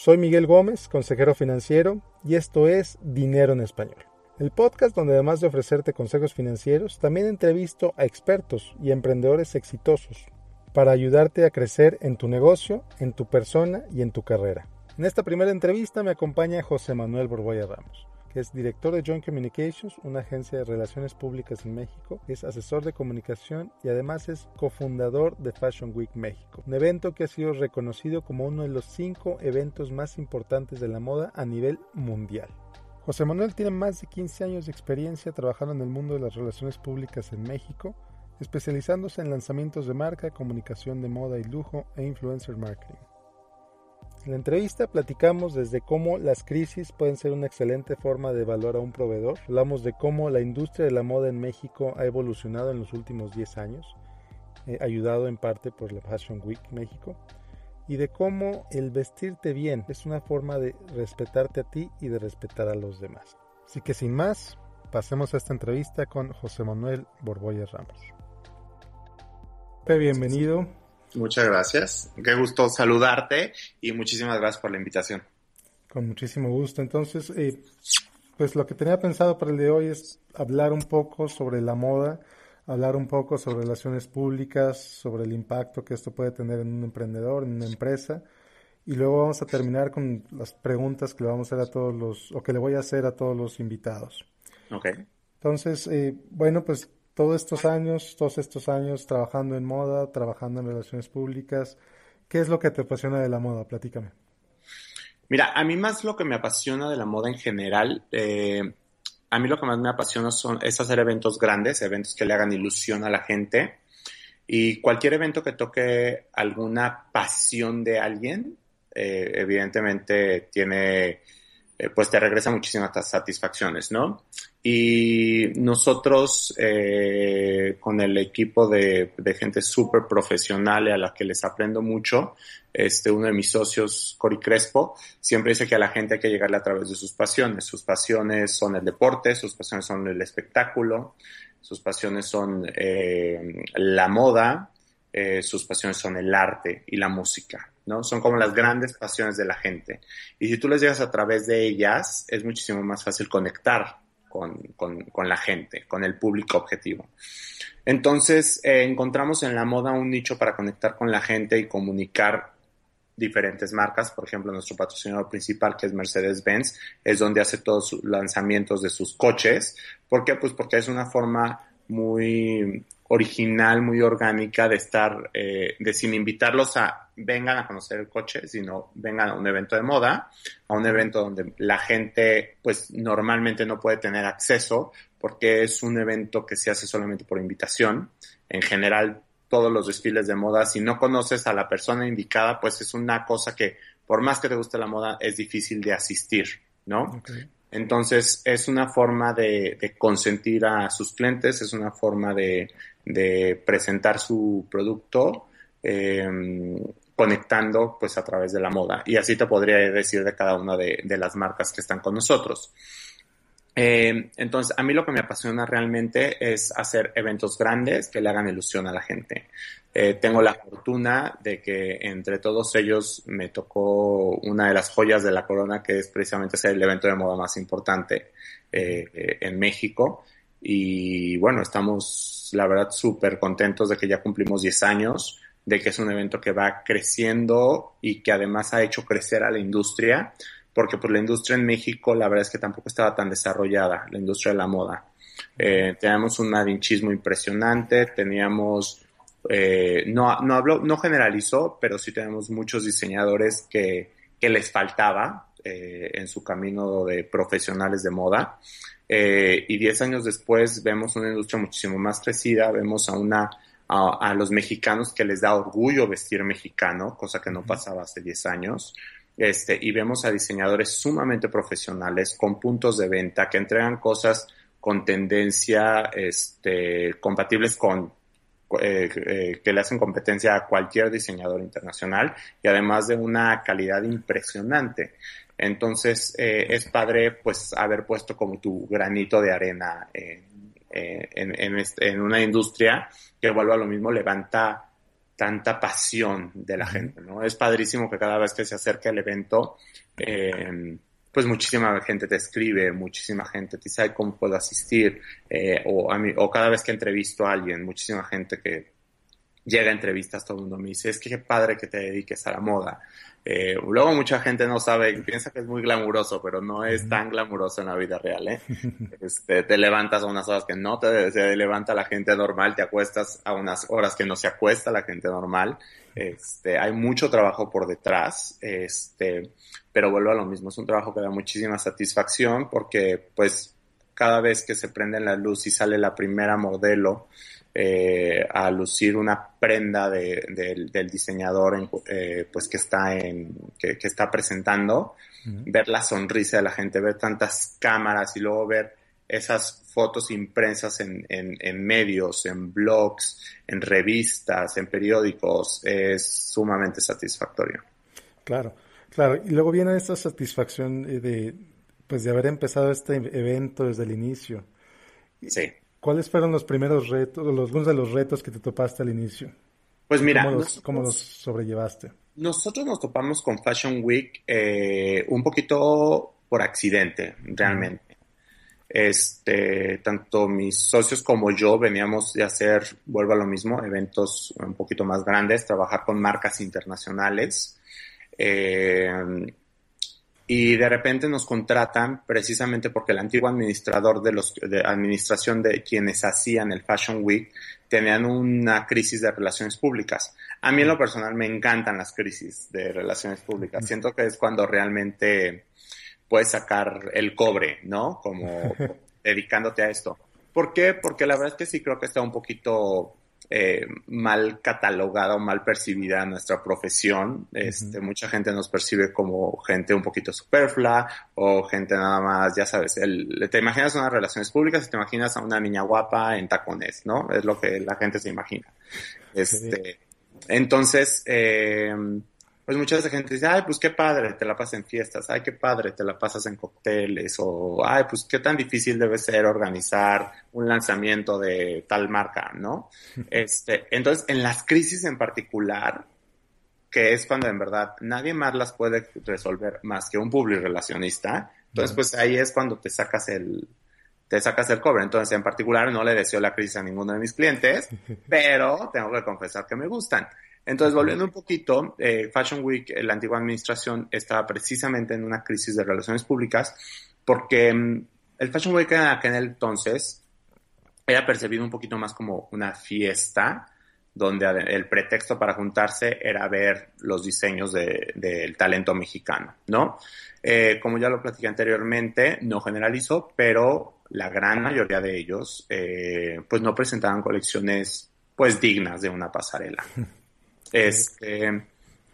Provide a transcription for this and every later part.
Soy Miguel Gómez, consejero financiero, y esto es Dinero en Español. El podcast donde además de ofrecerte consejos financieros, también entrevisto a expertos y emprendedores exitosos para ayudarte a crecer en tu negocio, en tu persona y en tu carrera. En esta primera entrevista me acompaña José Manuel Borboya Ramos que es director de Joint Communications, una agencia de relaciones públicas en México, es asesor de comunicación y además es cofundador de Fashion Week México, un evento que ha sido reconocido como uno de los cinco eventos más importantes de la moda a nivel mundial. José Manuel tiene más de 15 años de experiencia trabajando en el mundo de las relaciones públicas en México, especializándose en lanzamientos de marca, comunicación de moda y lujo e influencer marketing. En la entrevista platicamos desde cómo las crisis pueden ser una excelente forma de evaluar a un proveedor. Hablamos de cómo la industria de la moda en México ha evolucionado en los últimos 10 años, eh, ayudado en parte por la Fashion Week México, y de cómo el vestirte bien es una forma de respetarte a ti y de respetar a los demás. Así que sin más, pasemos a esta entrevista con José Manuel Borboya Ramos. Bienvenido. Muchas gracias. Qué gusto saludarte y muchísimas gracias por la invitación. Con muchísimo gusto. Entonces, eh, pues lo que tenía pensado para el de hoy es hablar un poco sobre la moda, hablar un poco sobre relaciones públicas, sobre el impacto que esto puede tener en un emprendedor, en una empresa. Y luego vamos a terminar con las preguntas que le vamos a hacer a todos los, o que le voy a hacer a todos los invitados. Ok. Entonces, eh, bueno, pues todos estos años, todos estos años trabajando en moda, trabajando en relaciones públicas, ¿qué es lo que te apasiona de la moda? Platícame. Mira, a mí más lo que me apasiona de la moda en general, eh, a mí lo que más me apasiona son, es hacer eventos grandes, eventos que le hagan ilusión a la gente. Y cualquier evento que toque alguna pasión de alguien, eh, evidentemente tiene eh, pues te regresa muchísimas satisfacciones, ¿no? Y nosotros, eh, con el equipo de, gente súper profesional a la que les aprendo mucho, este, uno de mis socios, Cory Crespo, siempre dice que a la gente hay que llegarle a través de sus pasiones. Sus pasiones son el deporte, sus pasiones son el espectáculo, sus pasiones son eh, la moda, sus pasiones son el arte y la música. ¿no? Son como las grandes pasiones de la gente. Y si tú les llegas a través de ellas, es muchísimo más fácil conectar con, la gente, con el público objetivo. Entonces, eh, encontramos en la moda un nicho para conectar con la gente y comunicar diferentes marcas. Por ejemplo, nuestro patrocinador principal, que es Mercedes-Benz, es donde hace todos sus lanzamientos de sus coches. ¿Por qué? Pues porque es una forma muy original, muy orgánica de estar, eh, de sin invitarlos a vengan a conocer el coche, sino vengan a un evento de moda, a un evento donde la gente pues normalmente no puede tener acceso porque es un evento que se hace solamente por invitación. En general, todos los desfiles de moda, si no conoces a la persona indicada, pues es una cosa que por más que te guste la moda, es difícil de asistir, ¿no? Entonces, es una forma de, de, consentir a sus clientes, es una forma de, de presentar su producto eh, conectando pues a través de la moda. Y así te podría decir de cada una de, las marcas que están con nosotros. Eh, entonces, a mí lo que me apasiona realmente es hacer eventos grandes que le hagan ilusión a la gente. Eh, tengo la fortuna de que entre todos ellos me tocó una de las joyas de la corona, que es precisamente ser el evento de moda más importante eh, en México. Y bueno, estamos la verdad súper contentos de que ya cumplimos 10 años, de que es un evento que va creciendo y que además ha hecho crecer a la industria, porque pues la industria en México la verdad es que tampoco estaba tan desarrollada, la industria de la moda. Eh, teníamos un madinchismo impresionante, teníamos, eh, no, no hablo, no generalizó, pero sí tenemos muchos diseñadores que, que les faltaba eh, en su camino de profesionales de moda. Eh, y 10 años después vemos una industria muchísimo más crecida, vemos a una a, los mexicanos que les da orgullo vestir mexicano, cosa que no pasaba hace 10 años. Este, y vemos a diseñadores sumamente profesionales con puntos de venta que entregan cosas con tendencia este, compatibles con eh, eh, que le hacen competencia a cualquier diseñador internacional y además de una calidad impresionante. Entonces, eh, es padre pues haber puesto como tu granito de arena en, en, en, este, en, una industria que vuelvo a lo mismo, levanta tanta pasión de la gente, ¿no? Es padrísimo que cada vez que se acerca el evento, eh, pues muchísima gente te escribe, muchísima gente te dice, ¿cómo puedo asistir? Eh, o, a mí, o cada vez que entrevisto a alguien, muchísima gente que llega a entrevistas, todo el mundo me dice, es que qué padre que te dediques a la moda. Eh, luego mucha gente no sabe, piensa que es muy glamuroso, pero no es tan glamuroso en la vida real, ¿eh? Este, te levantas a unas horas que no te se levanta la gente normal, te acuestas a unas horas que no se acuesta la gente normal. Este, hay mucho trabajo por detrás, este, pero vuelvo a lo mismo, es un trabajo que da muchísima satisfacción porque, pues, cada vez que se prende la luz y sale la primera modelo, eh, a lucir una prenda del diseñador eh, pues que está en que, está presentando ver la sonrisa de la gente ver tantas cámaras y luego ver esas fotos impresas en, en, medios, en blogs, en revistas, en periódicos, es sumamente satisfactorio. Claro, claro. Y luego viene esta satisfacción de, pues, de haber empezado este evento desde el inicio. Sí. ¿Cuáles fueron los primeros retos, los, algunos de los retos que te topaste al inicio? Pues mira, ¿cómo los, sobrellevaste? Nosotros nos topamos con Fashion Week eh, un poquito por accidente, realmente. Este, tanto mis socios como yo veníamos de hacer, vuelvo a lo mismo, eventos un poquito más grandes, trabajar con marcas internacionales. Eh, y de repente nos contratan precisamente porque el antiguo administrador de los de administración de quienes hacían el Fashion Week tenían una crisis de relaciones públicas. A mí en lo personal me encantan las crisis de relaciones públicas. Siento que es cuando realmente puedes sacar el cobre, ¿no? Como dedicándote a esto. ¿Por qué? Porque la verdad es que sí creo que está un poquito eh, mal catalogada o mal percibida nuestra profesión. Este, Mucha gente nos percibe como gente un poquito superflua o gente nada más, ya sabes, el, te imaginas unas relaciones públicas y te imaginas a una niña guapa en tacones, ¿no? Es lo que la gente se imagina. Este, entonces, eh, pues mucha gente dice, ay, pues qué padre, te la pasas en fiestas, ay, qué padre, te la pasas en cócteles, o ay, pues qué tan difícil debe ser organizar un lanzamiento de tal marca, ¿no? Este, entonces, en las crisis en particular, que es cuando en verdad nadie más las puede resolver más que un public relacionista, entonces pues ahí es cuando te sacas el, te sacas el cobre. Entonces, en particular, no le deseo la crisis a ninguno de mis clientes, pero tengo que confesar que me gustan. Entonces, volviendo un poquito, eh, Fashion Week, la antigua administración estaba precisamente en una crisis de relaciones públicas porque mm, el Fashion Week en aquel entonces era percibido un poquito más como una fiesta donde el pretexto para juntarse era ver los diseños del talento mexicano, ¿no? Eh, como ya lo platiqué anteriormente, no generalizo, pero la gran mayoría de ellos, eh, pues no presentaban colecciones, pues dignas de una pasarela. Este,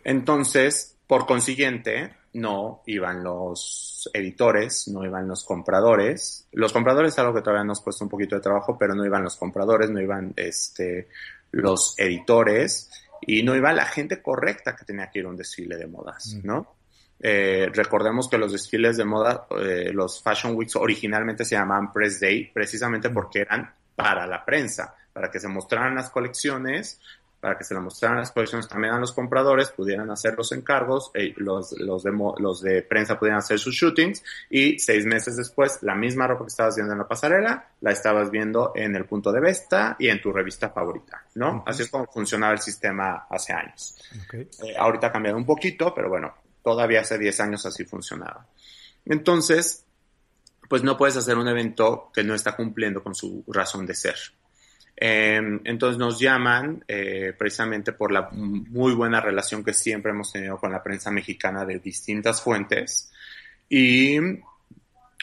entonces, por consiguiente, no iban los editores, no iban los compradores. Los compradores es algo que todavía nos cuesta un poquito de trabajo, pero no iban los compradores, no iban este, los editores y no iba la gente correcta que tenía que ir a un desfile de modas, ¿no? Eh, recordemos que los desfiles de moda, eh, los Fashion Weeks originalmente se llamaban Press Day, precisamente porque eran para la prensa, para que se mostraran las colecciones, para que se le mostraran las colecciones también a los compradores, pudieran hacer los encargos, eh, los, los, de, los de prensa pudieran hacer sus shootings y seis meses después la misma ropa que estabas viendo en la pasarela la estabas viendo en el punto de vista y en tu revista favorita, ¿no? Así es como funcionaba el sistema hace años. Eh, ahorita ha cambiado un poquito, pero bueno, todavía hace 10 años así funcionaba. Entonces, pues no puedes hacer un evento que no está cumpliendo con su razón de ser. Em, entonces nos llaman eh, precisamente por la muy buena relación que siempre hemos tenido con la prensa mexicana de distintas fuentes. Y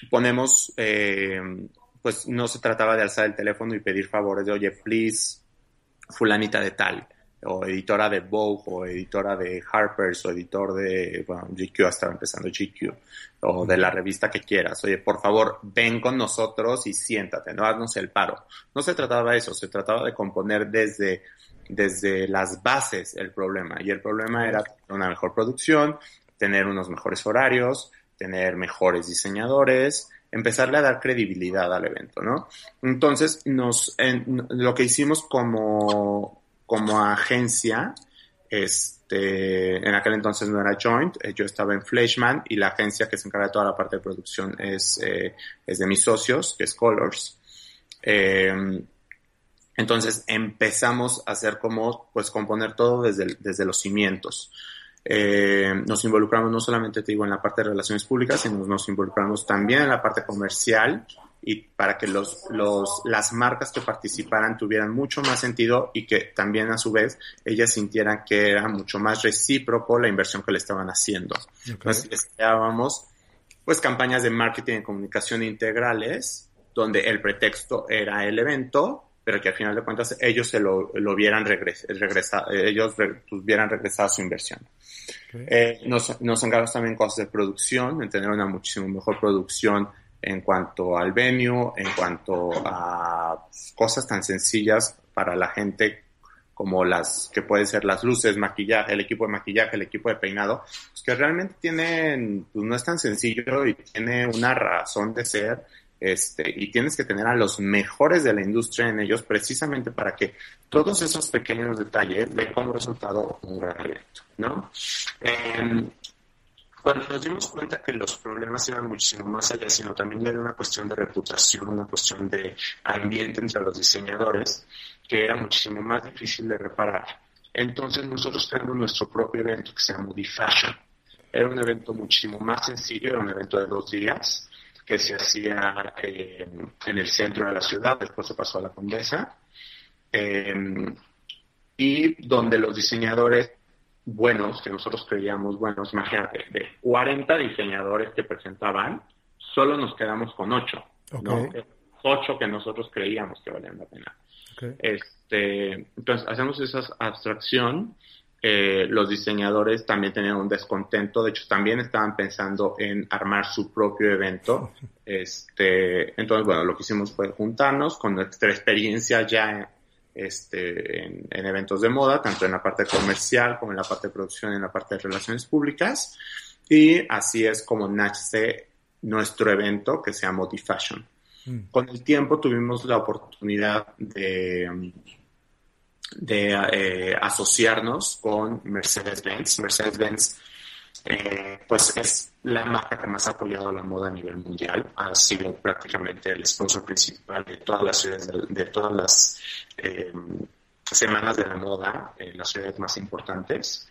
ponemos, em, pues no se trataba de alzar el teléfono y pedir favores de, oye, please, fulanita de tal o editora de Vogue, o editora de Harper's, o editor de, bueno, GQ, estaba empezando GQ, o de la revista que quieras. Oye, por favor, ven con nosotros y siéntate, no haznos el paro. No se trataba de eso, se trataba de componer desde, desde las bases el problema. Y el problema era una mejor producción, tener unos mejores horarios, tener mejores diseñadores, empezarle a dar credibilidad al evento, ¿no? Entonces, nos, en, lo que hicimos como, como agencia, este, en aquel entonces no era Joint, eh, yo estaba en Fleischmann y la agencia que se encarga de toda la parte de producción es, eh, es de mis socios, que es Colors. Eh, entonces empezamos a hacer como, pues componer todo desde, desde los cimientos. Eh, nos involucramos no solamente, te digo, en la parte de relaciones públicas, sino nos involucramos también en la parte comercial y para que los, los, las marcas que participaran tuvieran mucho más sentido y que también a su vez ellas sintieran que era mucho más recíproco la inversión que le estaban haciendo. Entonces, estábamos pues campañas de marketing y comunicación integrales, donde el pretexto era el evento, pero que al final de cuentas ellos se lo, lo vieran regresar, ellos hubieran regresado su inversión. Eh, nos, nos encargamos también cosas de producción, en tener una muchísimo mejor producción en cuanto al venue, en cuanto a cosas tan sencillas para la gente como las que pueden ser las luces, maquillaje, el equipo de maquillaje, el equipo de peinado, pues que realmente tienen, pues no es tan sencillo y tiene una razón de ser este, y tienes que tener a los mejores de la industria en ellos precisamente para que todos esos pequeños detalles den como resultado un gran evento, ¿no? Eh, cuando nos dimos cuenta que los problemas iban muchísimo más allá, sino también era una cuestión de reputación, una cuestión de ambiente entre los diseñadores, que era muchísimo más difícil de reparar. Entonces nosotros tenemos nuestro propio evento que se llama Fashion. Era un evento muchísimo más sencillo, era un evento de dos días, que se hacía eh, en el centro de la ciudad, después se pasó a la Condesa, eh, y donde los diseñadores buenos, que nosotros creíamos buenos, imagínate, de 40 diseñadores que presentaban, solo nos quedamos con 8, ¿no? 8 que nosotros creíamos que valían la pena. Este, entonces, hacemos esa abstracción eh, los diseñadores también tenían un descontento, de hecho también estaban pensando en armar su propio evento. Este, entonces, bueno, lo que hicimos fue juntarnos con nuestra experiencia ya este, en, eventos de moda, tanto en la parte comercial como en la parte de producción en la parte de relaciones públicas. Y así es como nace nuestro evento que se llama Fashion. Mm. Con el tiempo tuvimos la oportunidad de de eh, asociarnos con Mercedes-Benz. Mercedes-Benz, eh, pues es la marca que más ha apoyado la moda a nivel mundial. Ha sido prácticamente el sponsor principal de todas las ciudades, de, todas las eh, semanas de la moda en las ciudades más importantes.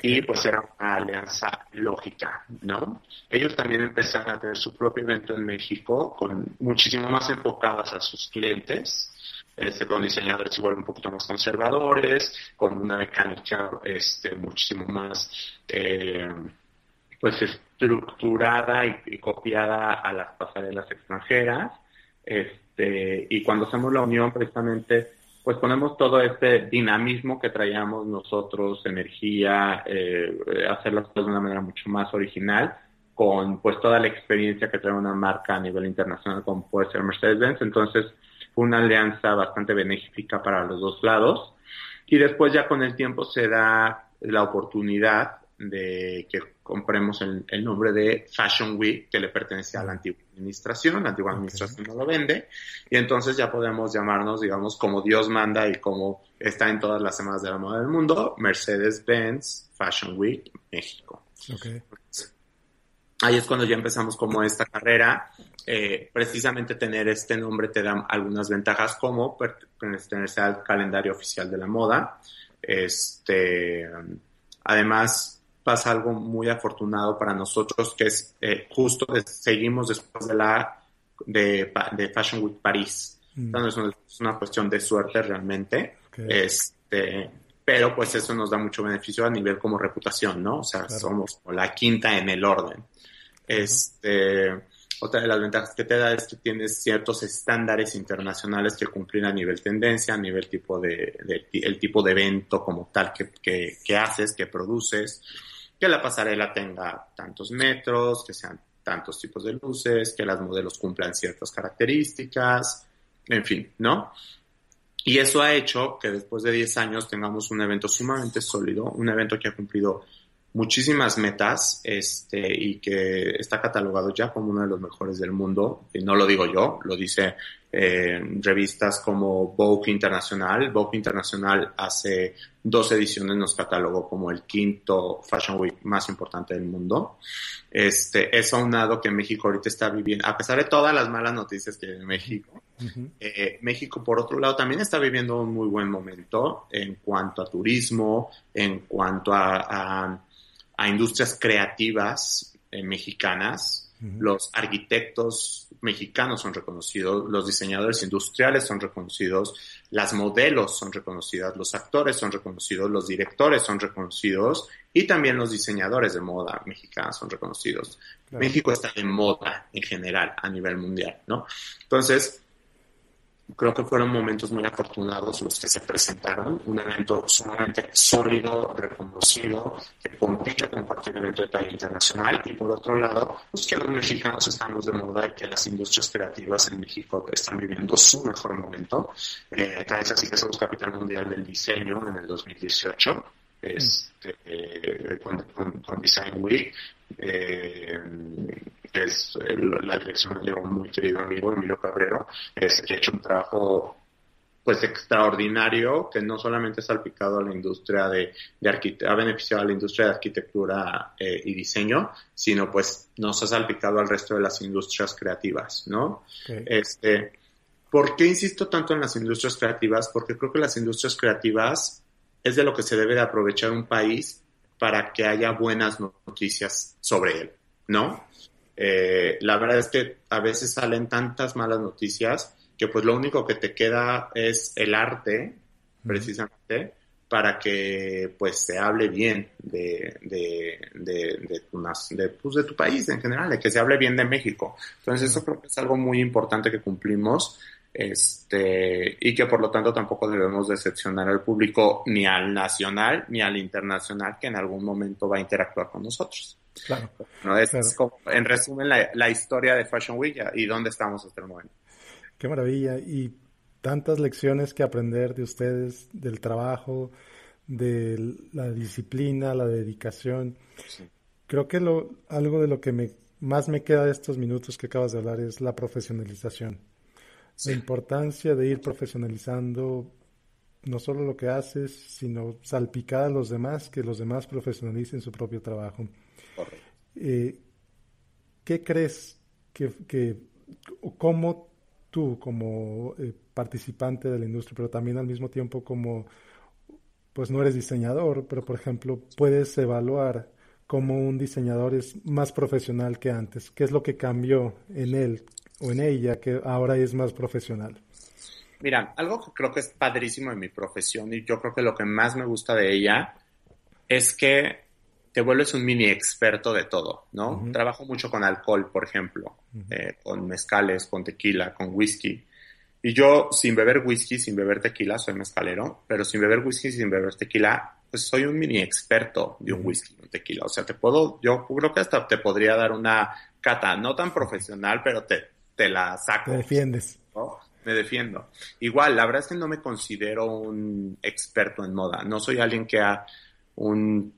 Y pues era una alianza lógica, ¿no? Ellos también empezaron a tener su propio evento en México, con muchísimo más enfocadas a sus clientes este, con diseñadores igual un poquito más conservadores, con una mecánica este, muchísimo más eh, pues estructurada y, copiada a las pasarelas extranjeras. Este, y cuando hacemos la unión precisamente pues ponemos todo este dinamismo que traíamos nosotros, energía, eh, hacer las cosas de una manera mucho más original, con pues toda la experiencia que trae una marca a nivel internacional como puede ser Mercedes-Benz. Entonces, fue una alianza bastante benéfica para los dos lados. Y después ya con el tiempo se da la oportunidad de que compremos el, nombre de Fashion Week, que le pertenece a la antigua administración, la antigua administración no lo vende, y entonces ya podemos llamarnos, digamos, como Dios manda y como está en todas las semanas de la moda del mundo, Mercedes-Benz Fashion Week México. Ahí es cuando ya empezamos como esta carrera eh, precisamente tener este nombre te da algunas ventajas como pertenecerse al calendario oficial de la moda. Este, además, pasa algo muy afortunado para nosotros que es eh, justo seguimos después de la de, de Fashion Week París. Mm. Entonces es una cuestión de suerte realmente. Este, pero pues eso nos da mucho beneficio a nivel como reputación, ¿no? O sea, somos la quinta en el orden. Este, otra de las ventajas que te da es que tienes ciertos estándares internacionales que cumplir a nivel tendencia, a nivel tipo de, el tipo de evento como tal que, que, haces, que produces, que la pasarela tenga tantos metros, que sean tantos tipos de luces, que las modelos cumplan ciertas características, en fin, ¿no? Y eso ha hecho que después de 10 años tengamos un evento sumamente sólido, un evento que ha cumplido muchísimas metas este, y que está catalogado ya como uno de los mejores del mundo. Y no lo digo yo, lo dice eh, revistas como Vogue Internacional. Vogue Internacional hace dos ediciones nos catalogó como el quinto Fashion Week más importante del mundo. Este, es aunado que México ahorita está viviendo, a pesar de todas las malas noticias que hay en México, eh, México por otro lado también está viviendo un muy buen momento en cuanto a turismo, en cuanto a, a, industrias creativas eh, mexicanas. Los arquitectos mexicanos son reconocidos, los diseñadores industriales son reconocidos, las modelos son reconocidas, los actores son reconocidos, los directores son reconocidos y también los diseñadores de moda mexicanos son reconocidos. México está de moda en general a nivel mundial, ¿no? Entonces, creo que fueron momentos muy afortunados los que se presentaron. Un evento sumamente sólido, reconocido, que compite con cualquier evento de talla internacional. Y por otro lado, pues que los mexicanos estamos de moda y que las industrias creativas en México están viviendo su mejor momento. Eh, así que somos capital mundial del diseño en el 2018. Este, eh, con, Design Week. Eh, es la dirección de un muy querido amigo, Emilio Cabrero, es, que ha hecho un trabajo pues extraordinario que no solamente ha salpicado a la industria de, de ha beneficiado a la industria de arquitectura eh, y diseño, sino pues nos ha salpicado al resto de las industrias creativas, ¿no? Este, ¿Por qué insisto tanto en las industrias creativas? Porque creo que las industrias creativas es de lo que se debe de aprovechar un país para que haya buenas noticias sobre él, ¿no? Eh, la verdad es que a veces salen tantas malas noticias que pues lo único que te queda es el arte, precisamente, para que pues se hable bien de, de, de, tu, de, pues, de tu país en general, de que se hable bien de México. Entonces eso creo que es algo muy importante que cumplimos este, y que por lo tanto tampoco debemos decepcionar al público ni al nacional ni al internacional que en algún momento va a interactuar con nosotros. Claro. ¿No? Es, como, en resumen, la, historia de Fashion Week y dónde estamos hasta el momento. Qué maravilla. Y tantas lecciones que aprender de ustedes, del trabajo, de la disciplina, la dedicación. Creo que lo, algo de lo que me, más me queda de estos minutos que acabas de hablar es la profesionalización. La importancia de ir profesionalizando no solo lo que haces, sino salpicar a los demás, que los demás profesionalicen su propio trabajo. Eh, ¿Qué crees que, que, cómo tú como eh, participante de la industria, pero también al mismo tiempo como, pues no eres diseñador, pero por ejemplo, puedes evaluar cómo un diseñador es más profesional que antes? ¿Qué es lo que cambió en él o en ella que ahora es más profesional? Mira, algo que creo que es padrísimo en mi profesión y yo creo que lo que más me gusta de ella es que te vuelves un mini experto de todo, ¿no? Trabajo mucho con alcohol, por ejemplo, eh, con mezcales, con tequila, con whisky. Y yo, sin beber whisky, sin beber tequila, soy mezcalero, pero sin beber whisky, sin beber tequila, pues soy un mini experto de un whisky, un tequila. O sea, te puedo, yo creo que hasta te podría dar una cata, no tan profesional, pero te, te la saco. Te defiendes. Me defiendo. Igual, la verdad es que no me considero un experto en moda. No soy alguien que ha un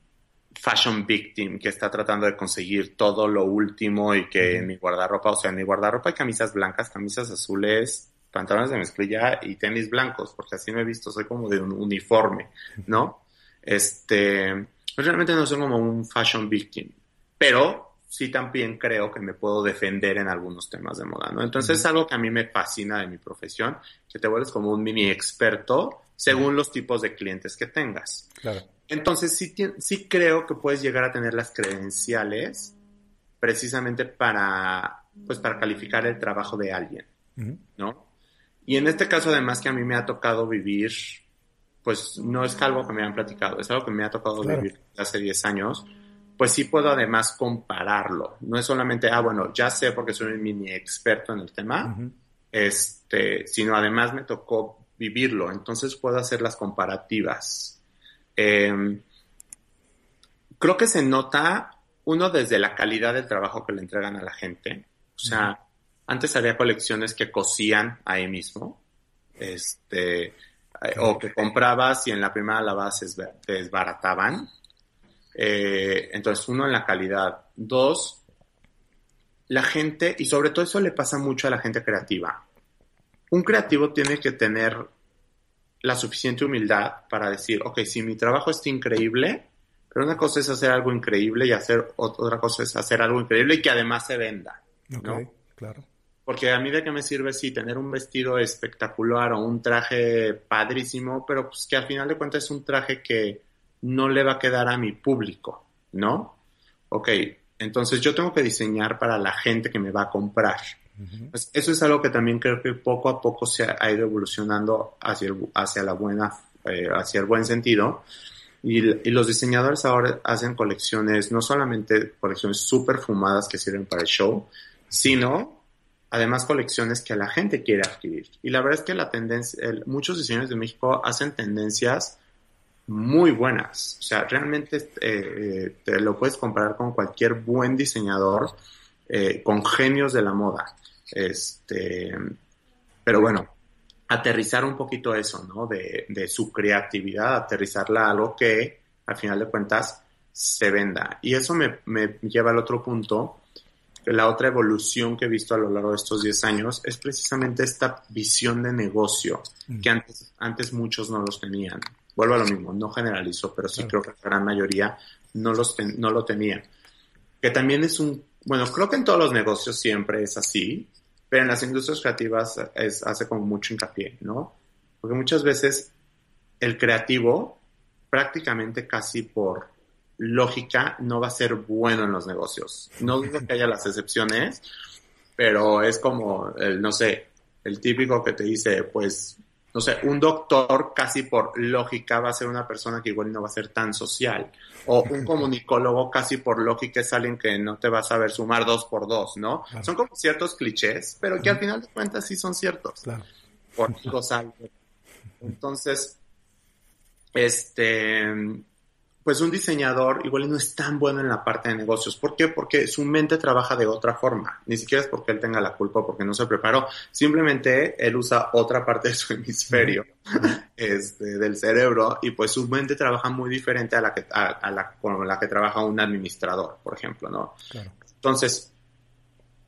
fashion victim que está tratando de conseguir todo lo último y que en mi guardarropa, o sea, en mi guardarropa hay camisas blancas, camisas azules, pantalones de mezclilla y tenis blancos, porque así me he visto, soy como de un uniforme, ¿no? Este, pues realmente no soy como un fashion victim, pero sí también creo que me puedo defender en algunos temas de moda, ¿no? Entonces es algo que a mí me fascina de mi profesión, que te vuelves como un mini experto según los tipos de clientes que tengas. Claro. Entonces sí, sí creo que puedes llegar a tener las credenciales precisamente para, pues, para calificar el trabajo de alguien, ¿no? Y en este caso, además, que a mí me ha tocado vivir, pues no es algo que me han platicado, es algo que me ha tocado vivir hace 10 años, pues sí puedo además compararlo. No es solamente, ah, bueno, ya sé porque soy un mini experto en el tema, este, sino además me tocó vivirlo, entonces puedo hacer las comparativas Em, creo que se nota, uno, desde la calidad del trabajo que le entregan a la gente. O sea, antes había colecciones que cosían ahí mismo, este, eh, o que comprabas y en la primera lavada se desbarataban. Eh, entonces, uno, en la calidad. Dos, la gente, y sobre todo eso le pasa mucho a la gente creativa. un creativo tiene que tener la suficiente humildad para decir, ok, si mi trabajo está increíble, pero una cosa es hacer algo increíble y hacer otra cosa es hacer algo increíble y que además se venda. ¿no? claro. Porque a mí de qué me sirve sí tener un vestido espectacular o un traje padrísimo, pero pues que al final de cuentas es un traje que no le va a quedar a mi público, ¿no? Ok, entonces yo tengo que diseñar para la gente que me va a comprar. Pues, eso es algo que también creo que poco a poco se ha, ido evolucionando hacia el, hacia la buena, eh, hacia el buen sentido. Y, y, los diseñadores ahora hacen colecciones, no solamente colecciones súper fumadas que sirven para el show, sino además colecciones que la gente quiere adquirir. Y la verdad es que la tendencia, muchos diseñadores de México hacen tendencias muy buenas. O sea, realmente eh, te lo puedes comparar con cualquier buen diseñador, eh, con genios de la moda. Este, pero bueno, aterrizar un poquito eso, ¿no? De, de su creatividad, aterrizarla a algo que, al final de cuentas, se venda. Y eso me, me lleva al otro punto, la otra evolución que he visto a lo largo de estos 10 años es precisamente esta visión de negocio mm. que antes, antes muchos no los tenían. Vuelvo a lo mismo, no generalizo, pero sí creo que la gran mayoría no, los no lo tenían. Que también es un, bueno, creo que en todos los negocios siempre es así, pero en las industrias creativas es, hace como mucho hincapié, ¿no? Porque muchas veces el creativo prácticamente casi por lógica no va a ser bueno en los negocios. No digo que haya las excepciones, pero es como, el, no sé, el típico que te dice, pues, no sé, un doctor casi por lógica va a ser una persona que igual no va a ser tan social. O un comunicólogo casi por lógica es alguien que no te va a saber sumar dos por dos, ¿no? Son como ciertos clichés, pero que al final de cuentas sí son ciertos. Claro. Por Entonces, este, pues un diseñador igual no es tan bueno en la parte de negocios. ¿Por qué? Porque su mente trabaja de otra forma. Ni siquiera es porque él tenga la culpa o porque no se preparó. Simplemente él usa otra parte de su hemisferio este, del cerebro y pues su mente trabaja muy diferente a la que, a, la, con la que trabaja un administrador, por ejemplo, ¿no? Entonces,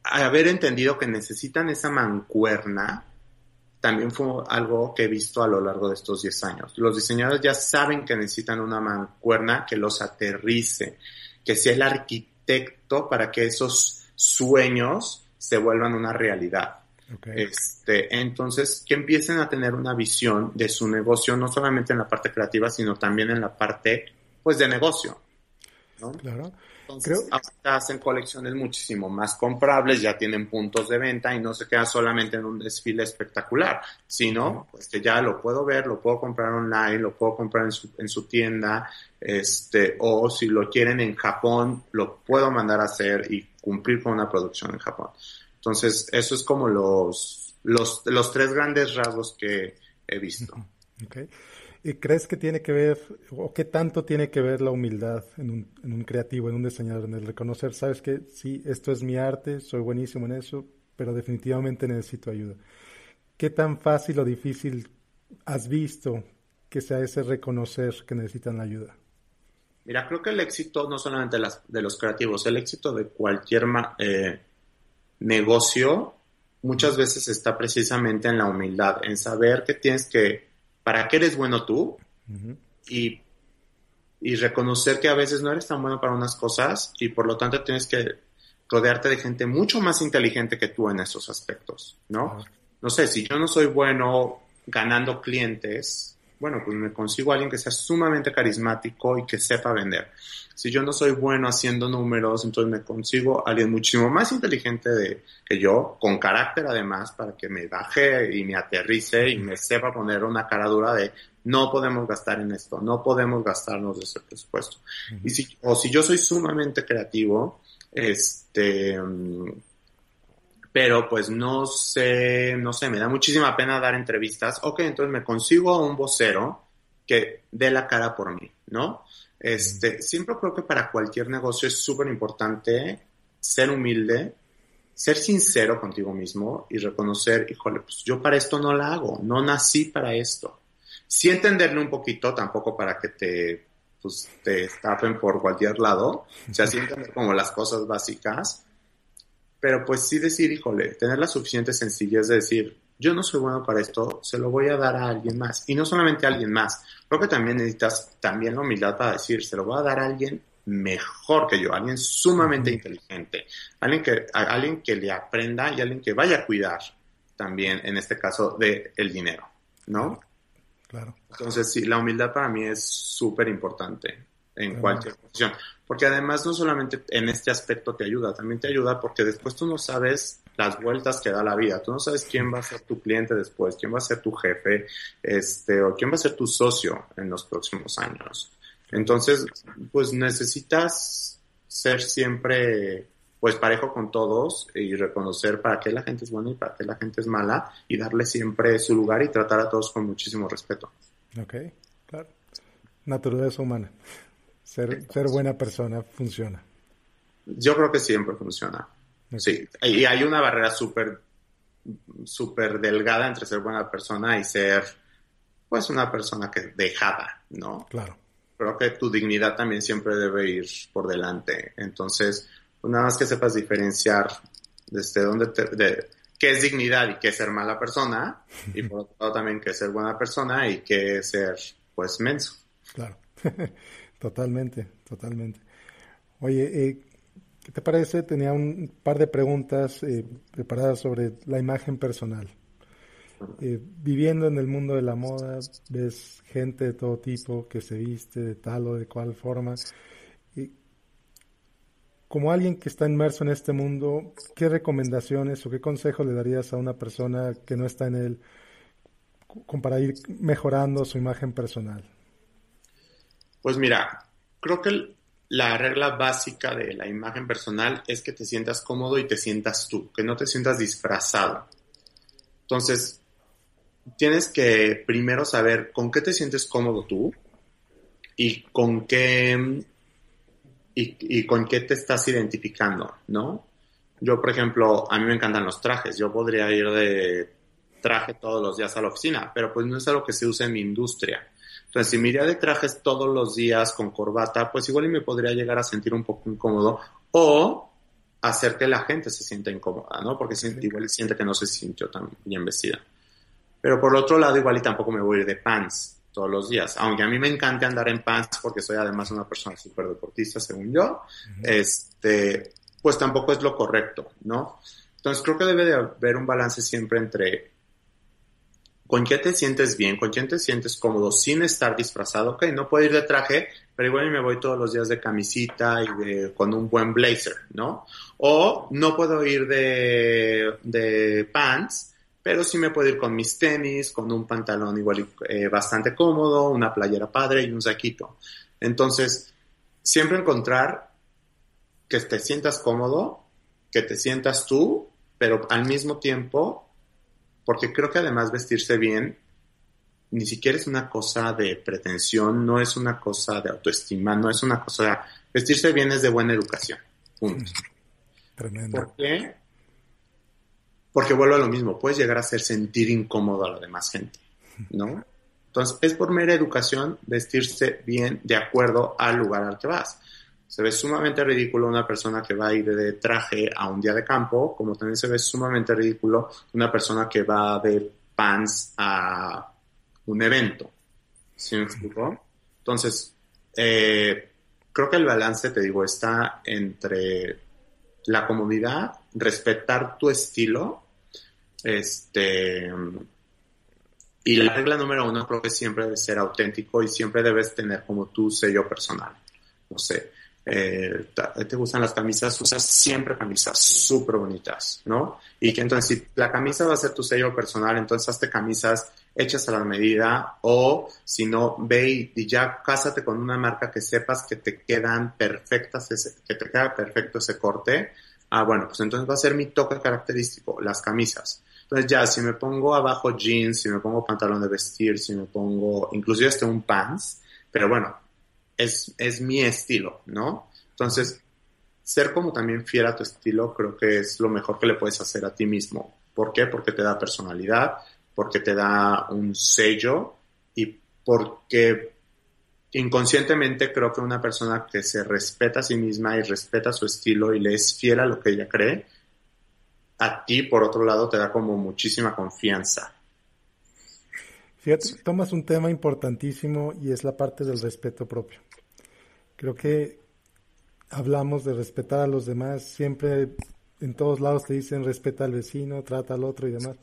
haber entendido que necesitan esa mancuerna también fue algo que he visto a lo largo de estos 10 años. Los diseñadores ya saben que necesitan una mancuerna que los aterrice, que sea el arquitecto para que esos sueños se vuelvan una realidad. Este, entonces, que empiecen a tener una visión de su negocio, no solamente en la parte creativa, sino también en la parte, pues, de negocio. Claro. Entonces, hacen colecciones muchísimo más comprables, ya tienen puntos de venta y no se queda solamente en un desfile espectacular, sino pues que ya lo puedo ver, lo puedo comprar online, lo puedo comprar en su, en su tienda, este, o si lo quieren en Japón, lo puedo mandar a hacer y cumplir con una producción en Japón. Entonces, eso es como los, los, los tres grandes rasgos que he visto. Okay. ¿Y crees que tiene que ver, o qué tanto tiene que ver la humildad en un, creativo, en un diseñador, en el reconocer, sabes que sí, esto es mi arte, soy buenísimo en eso, pero definitivamente necesito ayuda? ¿Qué tan fácil o difícil has visto que sea ese reconocer que necesitan la ayuda? Mira, creo que el éxito no solamente de los creativos, el éxito de cualquier eh, negocio muchas veces está precisamente en la humildad, en saber que tienes que para qué eres bueno tú y, y, reconocer que a veces no eres tan bueno para unas cosas y por lo tanto tienes que rodearte de gente mucho más inteligente que tú en esos aspectos, ¿no? No sé, si yo no soy bueno ganando clientes, bueno, pues me consigo a alguien que sea sumamente carismático y que sepa vender. Si yo no soy bueno haciendo números, entonces me consigo a alguien muchísimo más inteligente de, que yo, con carácter además, para que me baje y me aterrice y me sepa poner una cara dura de no podemos gastar en esto, no podemos gastarnos de ese presupuesto. Y si, o si yo soy sumamente creativo, este, pero pues no sé, no sé, me da muchísima pena dar entrevistas. Ok, entonces me consigo a un vocero que dé la cara por mí, ¿no? Este, siempre creo que para cualquier negocio es súper importante ser humilde, ser sincero contigo mismo y reconocer, híjole, pues yo para esto no la hago, no nací para esto. Sí entenderle un poquito, tampoco para que te, pues, te estafen por cualquier lado, o sea, sí entender como las cosas básicas, pero pues sí decir, híjole, tener la suficiente sencillez de decir, yo no soy bueno para esto, se lo voy a dar a alguien más. Y no solamente a alguien más, creo que también necesitas también la humildad para decir, se lo voy a dar a alguien mejor que yo, alguien sumamente inteligente, alguien que, alguien que le aprenda y alguien que vaya a cuidar también, en este caso, de el dinero, ¿no? Claro. Entonces, sí, la humildad para mí es súper importante en cualquier posición, porque además no solamente en este aspecto te ayuda, también te ayuda porque después tú no sabes las vueltas que da la vida. Tú no sabes quién va a ser tu cliente después, quién va a ser tu jefe, este, o quién va a ser tu socio en los próximos años. Entonces, pues necesitas ser siempre pues parejo con todos y reconocer para qué la gente es buena y para qué la gente es mala y darle siempre su lugar y tratar a todos con muchísimo respeto. Ok, claro. Naturaleza humana. Ser, ser buena persona funciona. Yo creo que siempre funciona. Sí, y hay una barrera súper súper delgada entre ser buena persona y ser pues una persona que dejada, ¿no? Claro creo que tu dignidad también siempre debe ir por delante. Entonces, pues nada más que sepas diferenciar desde dónde te, de, qué es dignidad y qué es ser mala persona, y por otro lado también qué es ser buena persona y qué es ser, pues, menso. Claro, totalmente, totalmente. Oye, eh, ¿qué te parece? Tenía un par de preguntas eh, preparadas sobre la imagen personal. Eh, viviendo en el mundo de la moda, ves gente de todo tipo que se viste de tal o de cual forma. Y como alguien que está inmerso en este mundo, ¿qué recomendaciones o qué consejos le darías a una persona que no está en él para ir mejorando su imagen personal? Pues mira, creo que la regla básica de la imagen personal es que te sientas cómodo y te sientas tú, que no te sientas disfrazado. Entonces, tienes que primero saber con qué te sientes cómodo tú y con qué y, con qué te estás identificando, ¿no? Yo, por ejemplo, a mí me encantan los trajes. Yo podría ir de traje todos los días a la oficina, pero pues no es algo que se use en mi industria. Entonces, si me iría de trajes todos los días con corbata, pues igual y me podría llegar a sentir un poco incómodo o hacer que la gente se sienta incómoda, ¿no? Porque igual siente que no se sintió tan bien vestida. Pero por otro lado, igual y tampoco me voy a ir de pants todos los días. Aunque a mí me encanta andar en pants porque soy además una persona súper deportista, según yo, este, pues tampoco es lo correcto, ¿no? Entonces creo que debe de haber un balance siempre entre con quién te sientes bien, con quién te sientes cómodo sin estar disfrazado. Ok, no puedo ir de traje, pero igual me voy todos los días de camisita y de, con un buen blazer, ¿no? O no puedo ir de, de pants, pero sí me puedo ir con mis tenis, con un pantalón igual eh, bastante cómodo, una playera padre y un saquito. Entonces, siempre encontrar que te sientas cómodo, que te sientas tú, pero al mismo tiempo, porque creo que además vestirse bien ni siquiera es una cosa de pretensión, no es una cosa de autoestima, no es una cosa... Vestirse bien es de buena educación. Punto. Tremendo. ¿Por qué? porque vuelvo a lo mismo, puedes llegar a hacer sentir incómodo a la demás gente, ¿no? Entonces, es por mera educación vestirse bien de acuerdo al lugar al que vas. Se ve sumamente ridículo una persona que va a ir de traje a un día de campo, como también se ve sumamente ridículo una persona que va de pants a un evento. ¿Sí me explico? Entonces, eh, creo que el balance, te digo, está entre la comodidad, respetar tu estilo este, y la regla número uno creo que siempre debe ser auténtico y siempre debes tener como tu sello personal. No sé, eh, te gustan las camisas, usas siempre camisas súper bonitas, ¿no? Y que entonces si la camisa va a ser tu sello personal, entonces hazte camisas hechas a la medida o si no, ve y, ya cásate con una marca que sepas que te quedan perfectas, que te queda perfecto ese corte. Ah, bueno, pues entonces va a ser mi toque característico, las camisas. Entonces ya, si me pongo abajo jeans, si me pongo pantalón de vestir, si me pongo inclusive hasta un pants, pero bueno, es, es mi estilo, ¿no? Entonces, ser como también fiel a tu estilo creo que es lo mejor que le puedes hacer a ti mismo. ¿Por qué? Porque te da personalidad, porque te da un sello y porque inconscientemente creo que una persona que se respeta a sí misma y respeta su estilo y le es fiel a lo que ella cree, a ti, por otro lado, te da como muchísima confianza. Fíjate, tomas un tema importantísimo y es la parte del respeto propio. Creo que hablamos de respetar a los demás, siempre en todos lados te dicen respeta al vecino, trata al otro y demás,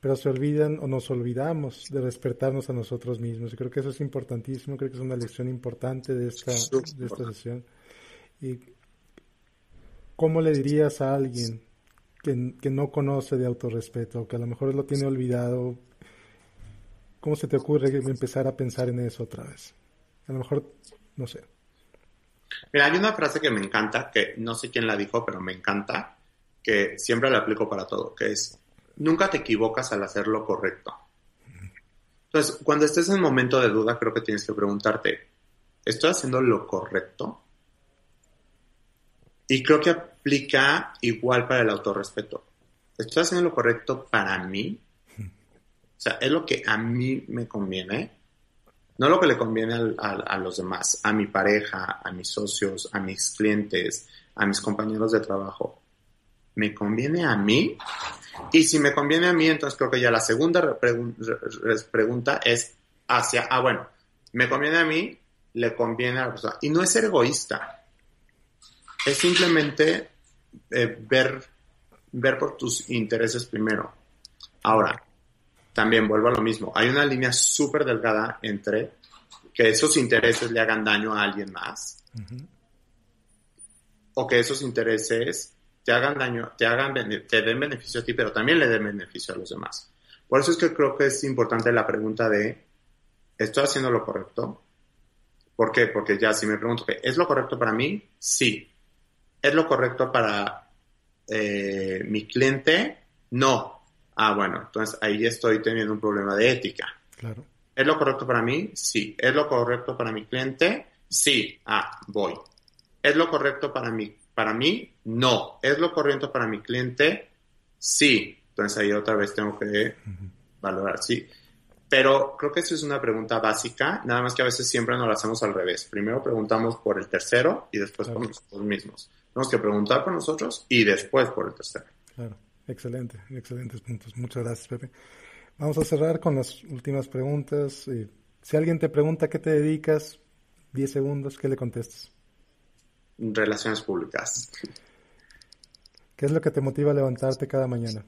pero se olvidan o nos olvidamos de respetarnos a nosotros mismos. Y creo que eso es importantísimo, creo que es una lección importante de esta, de esta sesión. Y ¿cómo le dirías a alguien que, no conoce de autorrespeto o que a lo mejor lo tiene olvidado? ¿Cómo se te ocurre empezar a pensar en eso otra vez? A lo mejor, no sé. Mira, hay una frase que me encanta, que no sé quién la dijo, pero me encanta, que siempre la aplico para todo, que es, nunca te equivocas al hacer lo correcto. Entonces, cuando estés en momento de duda, creo que tienes que preguntarte, ¿estoy haciendo lo correcto? Y creo que aplica igual para el autorrespeto. ¿Estoy haciendo lo correcto para mí? O sea, es lo que a mí me conviene, no lo que le conviene a los demás, a mi pareja, a mis socios, a mis clientes, a mis compañeros de trabajo. ¿Me conviene a mí? Y si me conviene a mí, entonces creo que ya la segunda pregunta es hacia, ah, bueno, me conviene a mí, le conviene a la persona. Y no es ser egoísta es simplemente eh, ver, ver por tus intereses primero. Ahora, también vuelvo a lo mismo. Hay una línea súper delgada entre que esos intereses le hagan daño a alguien más o que esos intereses te hagan daño, te hagan te den beneficio a ti, pero también le den beneficio a los demás. Por eso es que creo que es importante la pregunta de ¿estoy haciendo lo correcto? ¿Por qué? Porque ya si me pregunto, ¿es lo correcto para mí? Sí. ¿Es lo correcto para eh, mi cliente? No. Ah, bueno, entonces ahí estoy teniendo un problema de ética. Claro. ¿Es lo correcto para mí? Sí. ¿Es lo correcto para mi cliente? Sí. Ah, voy. ¿Es lo correcto para mí? Para mí, no. ¿Es lo correcto para mi cliente? Sí. Entonces ahí otra vez tengo que valorar, sí. Pero creo que eso es una pregunta básica, nada más que a veces siempre nos la hacemos al revés. Primero preguntamos por el tercero y después por nosotros mismos. Tenemos que preguntar por nosotros y después por el tercero. Claro, excelente, excelentes puntos. Muchas gracias, Pepe. Vamos a cerrar con las últimas preguntas. Eh, si alguien te pregunta qué te dedicas, 10 segundos, ¿qué le contestas? Relaciones públicas. ¿Qué es lo que te motiva a levantarte cada mañana?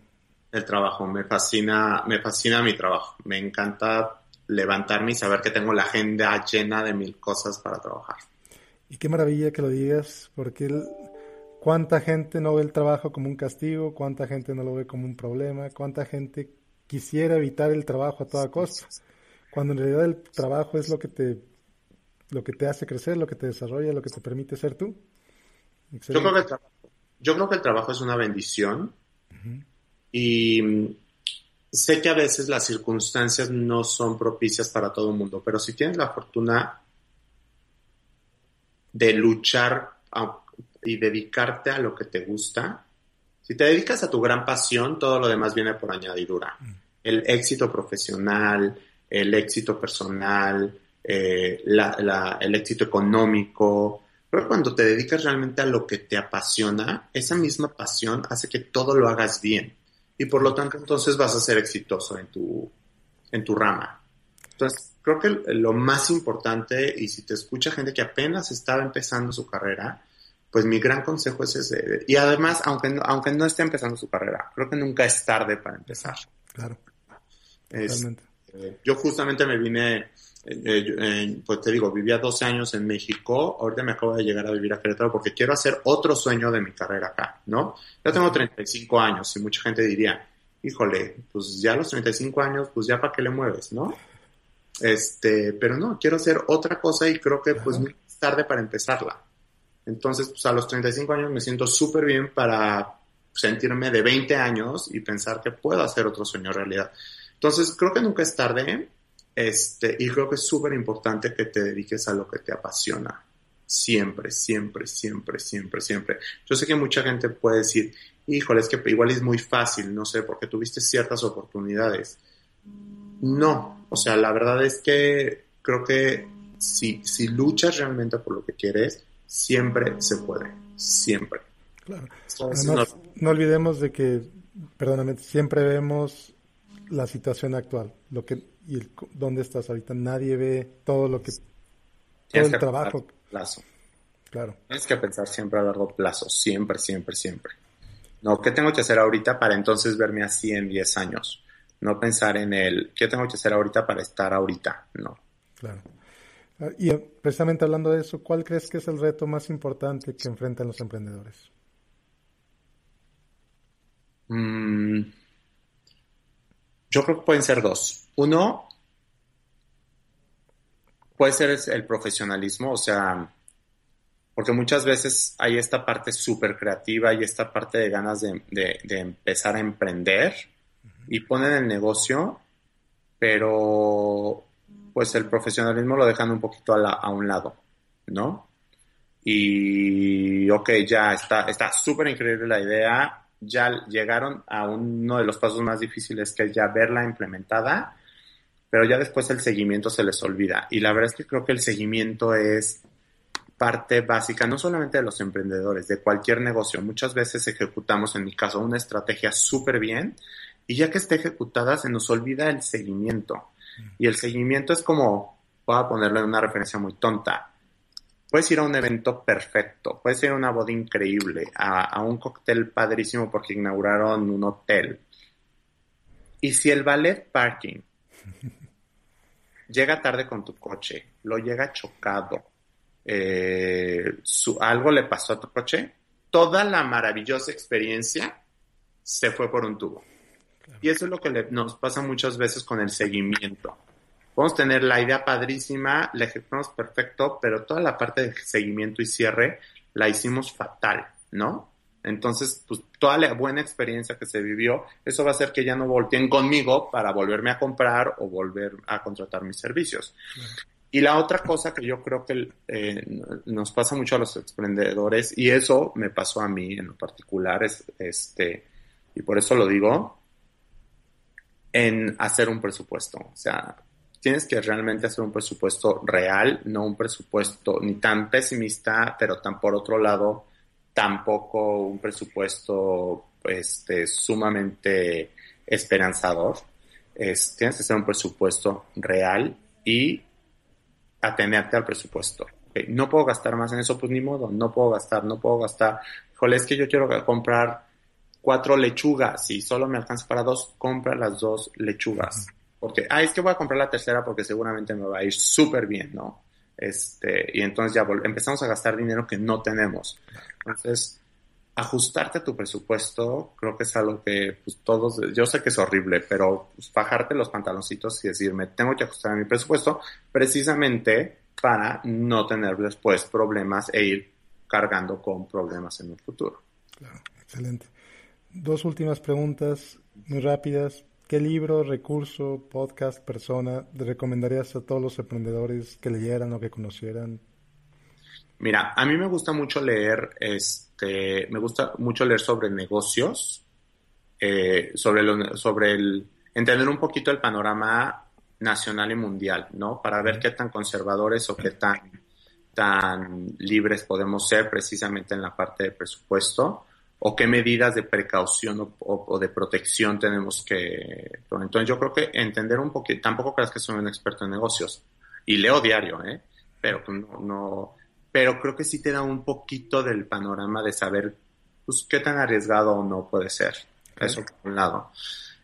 El trabajo, me fascina, me fascina mi trabajo. Me encanta levantarme y saber que tengo la agenda llena de mil cosas para trabajar. Y qué maravilla que lo digas, porque ¿Cuánta gente no ve el trabajo como un castigo? ¿Cuánta gente no lo ve como un problema? ¿Cuánta gente quisiera evitar el trabajo a toda costa? Cuando en realidad el trabajo es lo que te, lo que te hace crecer, lo que te desarrolla, lo que te permite ser tú. Yo creo, que el trabajo, yo creo que el trabajo es una bendición y mm, sé que a veces las circunstancias no son propicias para todo el mundo, pero si tienes la fortuna de luchar y dedicarte a lo que te gusta, si te dedicas a tu gran pasión, todo lo demás viene por añadidura. Mm. El éxito profesional, el éxito personal, eh, el éxito económico. Pero cuando te dedicas realmente a lo que te apasiona, esa misma pasión hace que todo lo hagas bien. Y por lo tanto, entonces vas a ser exitoso en tu, en tu rama. Entonces, creo que lo más importante, y si te escucha gente que apenas estaba empezando su carrera, pues mi gran consejo es ese. Y además, aunque no, aunque no esté empezando su carrera, creo que nunca es tarde para empezar. Claro. Eh, yo justamente me vine, eh, eh, pues te digo, vivía 12 años en México, ahorita me acabo de llegar a vivir a Querétaro porque quiero hacer otro sueño de mi carrera acá, ¿no? Yo tengo 35 años y mucha gente diría, híjole, pues ya a los 35 años, pues ya para qué le mueves, ¿no? Este, pero no, quiero hacer otra cosa y creo que pues no es tarde para empezarla. Entonces, pues a los 35 años me siento súper bien para sentirme de 20 años y pensar que puedo hacer otro sueño realidad. Entonces, creo que nunca es tarde este, y creo que es súper importante que te dediques a lo que te apasiona. Siempre, siempre, siempre, siempre, siempre. Yo sé que mucha gente puede decir, híjole, es que igual es muy fácil, no sé, porque tuviste ciertas oportunidades. No, o sea, la verdad es que creo que si, si luchas realmente por lo que quieres, siempre se puede, siempre. Claro. Además, no, olvidemos de que perdóname, siempre vemos la situación actual, lo que y el, dónde estás ahorita. Nadie ve todo lo que todo el trabajo. Plazo. Claro. Tienes que pensar siempre a largo plazo, siempre, siempre, siempre. No, ¿qué tengo que hacer ahorita para entonces verme así en 10 años? No pensar en el, ¿qué tengo que hacer ahorita para estar ahorita? No. Claro. Y eh, precisamente hablando de eso, ¿cuál crees que es el reto más importante que enfrentan los emprendedores? Mm, yo creo que pueden ser dos. Uno, puede ser el profesionalismo, o sea, porque muchas veces hay esta parte súper creativa y esta parte de ganas de, empezar a emprender y ponen el negocio, pero pues el profesionalismo lo dejan un poquito a, un lado, ¿no? Y ok, ya está, está súper increíble la idea, ya llegaron a uno de los pasos más difíciles que es ya verla implementada, pero ya después el seguimiento se les olvida. Y la verdad es que creo que el seguimiento es parte básica, no solamente de los emprendedores, de cualquier negocio. Muchas veces ejecutamos, en mi caso, una estrategia súper bien y ya que esté ejecutada se nos olvida el seguimiento. Y el seguimiento es como, voy a ponerle una referencia muy tonta. Puedes ir a un evento perfecto, puedes ir a una boda increíble, a, a un cóctel padrísimo porque inauguraron un hotel. Y si el ballet parking llega tarde con tu coche, lo llega chocado, eh, su, algo le pasó a tu coche, toda la maravillosa experiencia se fue por un tubo. Y eso es lo que nos pasa muchas veces con el seguimiento. Podemos tener la idea padrísima, la ejecutamos perfecto, pero toda la parte de seguimiento y cierre la hicimos fatal, ¿no? Entonces, pues toda la buena experiencia que se vivió, eso va a hacer que ya no volteen conmigo para volverme a comprar o volver a contratar mis servicios. Y la otra cosa que yo creo que eh, nos pasa mucho a los emprendedores, y eso me pasó a mí en lo particular, es este, y por eso lo digo, en hacer un presupuesto. O sea, tienes que realmente hacer un presupuesto real, no un presupuesto ni tan pesimista, pero tan por otro lado, tampoco un presupuesto este, sumamente esperanzador. Es, tienes que hacer un presupuesto real y atenerte al presupuesto. No puedo gastar más en eso, pues ni modo, no puedo gastar, no puedo gastar. Híjole, es que yo quiero comprar cuatro lechugas y solo me alcanza para dos, compra las dos lechugas. Porque, ah, es que voy a comprar la tercera porque seguramente me va a ir súper bien, ¿no? Este, y entonces ya empezamos a gastar dinero que no tenemos. Entonces, ajustarte a tu presupuesto, creo que es algo que pues, todos, yo sé que es horrible, pero pues, bajarte los pantaloncitos y decirme, tengo que ajustar a mi presupuesto precisamente para no tener después problemas e ir cargando con problemas en el futuro. Claro, excelente. Dos últimas preguntas muy rápidas. ¿Qué libro, recurso, podcast, persona recomendarías a todos los emprendedores que leyeran o que conocieran? Mira, a mí me gusta mucho leer este este, me gusta mucho leer sobre negocios, eh, sobre, lo, sobre el, entender un poquito el panorama nacional y mundial, ¿no? Para ver qué tan conservadores o qué tan, tan libres podemos ser precisamente en la parte de presupuesto o qué medidas de precaución o, de protección tenemos que... Entonces yo creo que entender un poquito, tampoco creas que soy un experto en negocios y leo diario, ¿eh? Pero no, no pero creo que sí te da un poquito del panorama de saber pues, qué tan arriesgado o no puede ser. Eso por un lado.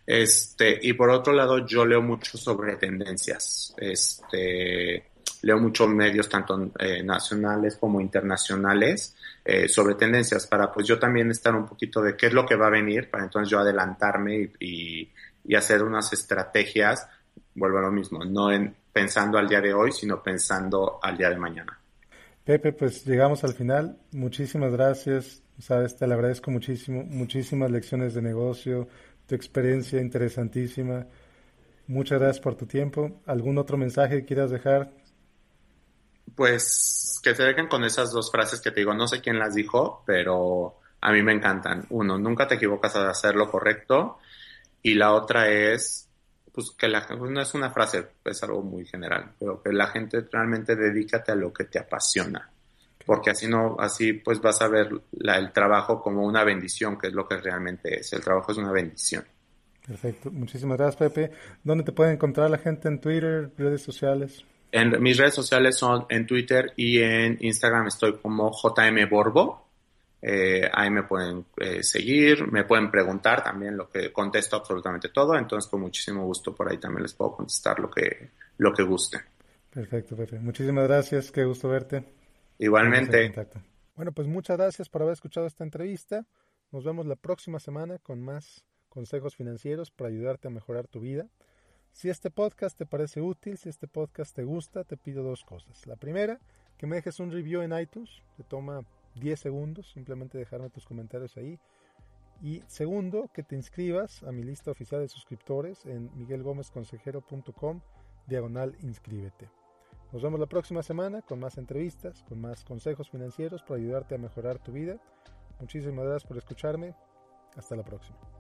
Este, y por otro lado, yo leo mucho sobre tendencias. Este, leo muchos medios, tanto eh, nacionales como internacionales, eh, sobre tendencias, para pues yo también estar un poquito de qué es lo que va a venir, para entonces yo adelantarme y, y hacer unas estrategias, vuelvo a lo mismo, no en pensando al día de hoy, sino pensando al día de mañana. Pepe, pues llegamos al final. Muchísimas gracias. Sabes, te lo agradezco muchísimo. Muchísimas lecciones de negocio, tu experiencia interesantísima. Muchas gracias por tu tiempo. ¿Algún otro mensaje que quieras dejar? Pues que se dejen con esas dos frases que te digo. No sé quién las dijo, pero a mí me encantan. Uno, nunca te equivocas al hacer lo correcto. Y la otra es pues que la pues, no es una frase, es algo muy general, pero que la gente realmente dedícate a lo que te apasiona. porque así no, así pues vas a ver el trabajo como una bendición, que es lo que realmente es. El trabajo es una bendición. Perfecto, muchísimas gracias Pepe. ¿Dónde te puede encontrar la gente en Twitter, redes sociales? En, mis redes sociales son en Twitter y en Instagram estoy como JM Borbo. Eh, ahí me pueden eh, seguir, me pueden preguntar también lo que contesto absolutamente todo, entonces con muchísimo gusto por ahí también les puedo contestar lo que, lo que guste. Perfecto, Pepe. Muchísimas gracias, qué gusto verte. Igualmente. Bueno, pues muchas gracias por haber escuchado esta entrevista. Nos vemos la próxima semana con más consejos financieros para ayudarte a mejorar tu vida. Si este podcast te parece útil, si este podcast te gusta, te pido dos cosas. La primera, que me dejes un review en iTunes, te toma 10 segundos, simplemente dejarme tus comentarios ahí. Y segundo, que te inscribas a mi lista oficial de suscriptores en miguelgomezconsejero.com, diagonal inscríbete. Nos vemos la próxima semana con más entrevistas, con más consejos financieros para ayudarte a mejorar tu vida. Muchísimas gracias por escucharme. Hasta la próxima.